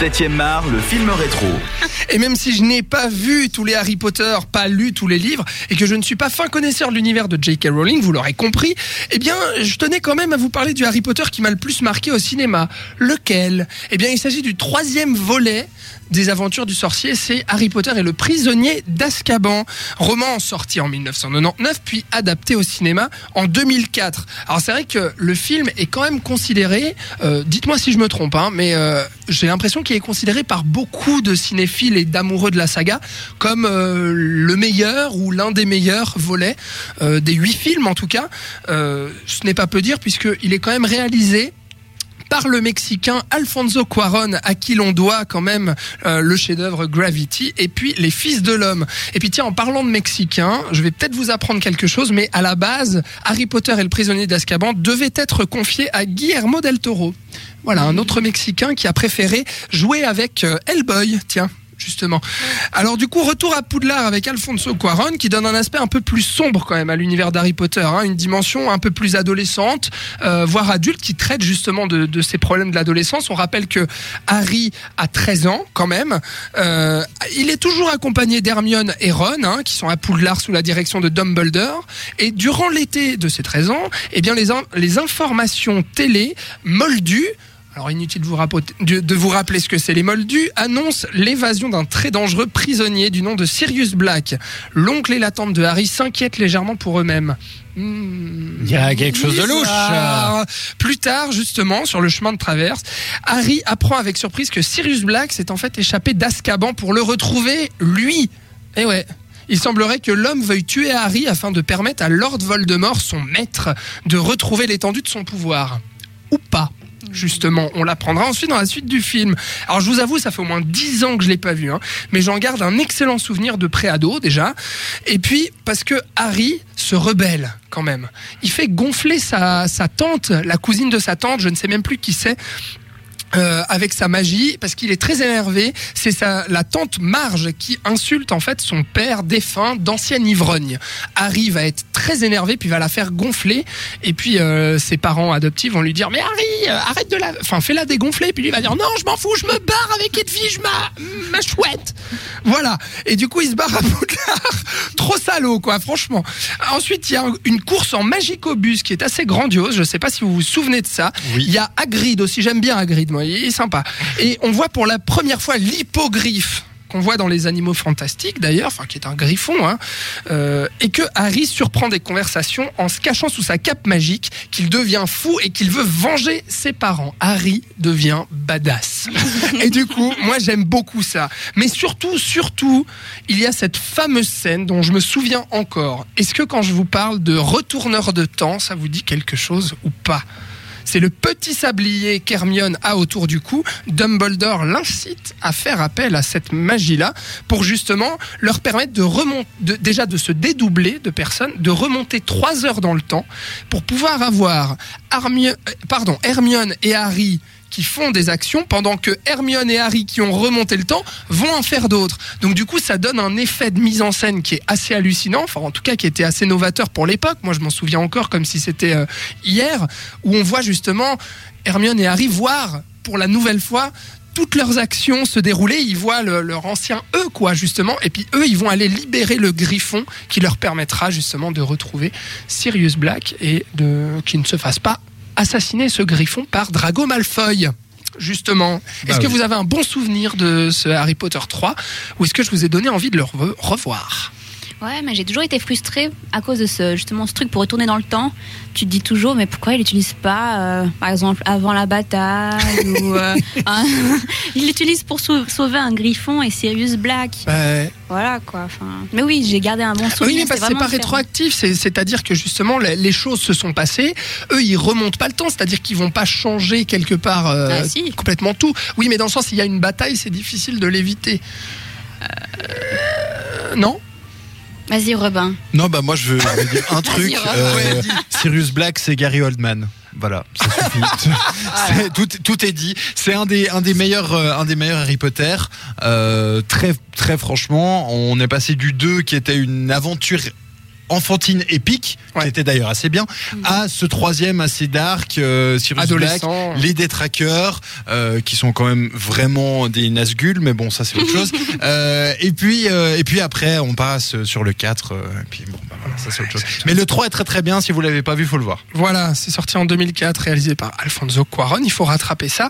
7ème art, le film rétro. Et même si je n'ai pas vu tous les Harry Potter, pas lu tous les livres, et que je ne suis pas fin connaisseur de l'univers de J.K. Rowling, vous l'aurez compris, eh bien, je tenais quand même à vous parler du Harry Potter qui m'a le plus marqué au cinéma. Lequel? Eh bien, il s'agit du troisième volet des aventures du sorcier, c'est Harry Potter et le prisonnier d'Azkaban, roman sorti en 1999 puis adapté au cinéma en 2004. Alors c'est vrai que le film est quand même considéré, euh, dites-moi si je me trompe, hein, mais euh, j'ai l'impression qu'il est considéré par beaucoup de cinéphiles et d'amoureux de la saga comme euh, le meilleur ou l'un des meilleurs volets euh, des huit films en tout cas. Euh, ce n'est pas peu dire puisqu'il est quand même réalisé par le Mexicain Alfonso Cuaron, à qui l'on doit quand même euh, le chef-d'œuvre Gravity, et puis Les Fils de l'homme. Et puis tiens, en parlant de Mexicain, je vais peut-être vous apprendre quelque chose, mais à la base, Harry Potter et le prisonnier d'Azkaban devait être confié à Guillermo del Toro. Voilà, un autre Mexicain qui a préféré jouer avec euh, Hellboy, tiens justement. Alors du coup, retour à Poudlard avec Alfonso Cuaron qui donne un aspect un peu plus sombre quand même à l'univers d'Harry Potter, hein, une dimension un peu plus adolescente, euh, voire adulte, qui traite justement de, ces problèmes de l'adolescence. On rappelle que Harry a 13 ans quand même. Euh, il est toujours accompagné d'Hermione et Ron, hein, qui sont à Poudlard sous la direction de Dumbledore. Et durant l'été de ses 13 ans, eh bien les, les informations télé moldues alors inutile de vous, de- rappeler ce que c'est les Moldus, annonce l'évasion d'un très dangereux prisonnier du nom de Sirius Black. L'oncle et la tante de Harry s'inquiètent légèrement pour eux-mêmes. Hmm, Il y a quelque chose de louche. Plus tard, justement, sur le chemin de traverse, Harry apprend avec surprise que Sirius Black s'est en fait échappé d'Azkaban pour le retrouver, lui. Eh ouais. Il semblerait que l'homme veuille tuer Harry afin de permettre à Lord Voldemort, son maître, de retrouver l'étendue de son pouvoir. Ou pas. Justement, on l'apprendra ensuite dans la suite du film. Alors je vous avoue, ça fait au moins 10 ans que je l'ai pas vu, hein, mais j'en garde un excellent souvenir de préado déjà. Et puis parce que Harry se rebelle quand même. Il fait gonfler sa tante, la cousine de sa tante, je ne sais même plus qui c'est. Euh, avec sa magie parce qu'il est très énervé. C'est sa la tante Marge qui insulte en fait son père défunt d'ancien ivrogne. Harry va être très énervé puis va la faire gonfler. Et puis euh, ses parents adoptifs vont lui dire mais Harry euh, arrête de la enfin fais-la dégonfler. Puis lui va dire non je m'en fous je me barre avec Edwige ma ma chouette. Voilà. Et du coup il se barre à Poudlard. Trop salaud quoi franchement. Ensuite il y a un- une course en magicobus qui est assez grandiose. Je sais pas si vous vous souvenez de ça. Oui. il y a Hagrid aussi. J'aime bien Hagrid moi il est sympa et on voit pour la première fois l'hippogriffe qu'on voit dans les animaux fantastiques d'ailleurs, enfin qui est un griffon, hein, euh, et que Harry surprend des conversations en se cachant sous sa cape magique, qu'il devient fou et qu'il veut venger ses parents. Harry devient badass. et du coup, moi j'aime beaucoup ça. Mais surtout, surtout, il y a cette fameuse scène dont je me souviens encore. Est-ce que quand je vous parle de retourneur de temps, ça vous dit quelque chose ou pas? C'est le petit sablier qu'Hermione a autour du cou. Dumbledore l'incite à faire appel à cette magie-là pour justement leur permettre de remonter, déjà de se dédoubler de personnes, de remonter trois heures dans le temps pour pouvoir avoir euh, Hermione et Harry qui font des actions pendant que Hermione et Harry qui ont remonté le temps vont en faire d'autres. Donc du coup, ça donne un effet de mise en scène qui est assez hallucinant, enfin en tout cas qui était assez novateur pour l'époque. Moi, je m'en souviens encore comme si c'était euh, hier, où on voit justement Hermione et Harry voir pour la nouvelle fois toutes leurs actions se dérouler, ils voient le- leur ancien eux, quoi, justement, et puis eux, ils vont aller libérer le griffon qui leur permettra justement de retrouver Sirius Black et de qu'ils ne se fassent pas assassiner ce griffon par Drago Malfoy. Justement, est-ce Bah que vous avez un bon souvenir de ce Harry Potter 3 ou est-ce que je vous ai donné envie de le re- revoir? Ouais, mais j'ai toujours été frustrée à cause de ce, justement, ce truc pour retourner dans le temps. Tu te dis toujours, mais pourquoi il l'utilise pas, euh, par exemple, avant la bataille ou, euh, hein, Il l'utilise pour sau- sauver un griffon et Sirius Black. Euh, Voilà, quoi. Enfin, mais oui, j'ai gardé un bon souvenir. Oui, mais c'est pas rétroactif, c'est- c'est-à-dire que justement les, les choses se sont passées, eux ils remontent pas le temps, c'est-à-dire qu'ils vont pas changer quelque part euh, Ah, si. complètement tout. Oui, mais dans le sens il y a une bataille, c'est difficile de l'éviter. Euh, non? Vas-y, Robin. Non, bah moi je veux, je veux dire un truc. Euh, Sirius Black, c'est Gary Oldman. Voilà, ça suffit. C'est- tout, tout est dit. C'est un des, un des meilleurs, euh, un des meilleurs Harry Potter. Euh, très, très franchement, on est passé du 2 qui était une aventure enfantine épique, Ouais. qui était d'ailleurs assez bien, à ce troisième assez dark, euh, Sirius Black, les détraqueurs, euh, qui sont quand même vraiment des Nazgûl, mais bon, ça c'est autre chose. Euh, et puis, euh, et puis après, on passe sur le 4, euh, et puis bon, bah voilà, ça c'est autre chose. Mais le 3 est très très bien, si vous l'avez pas vu, faut le voir. Voilà, c'est sorti en 2004, réalisé par Alfonso Cuaron. Il faut rattraper ça.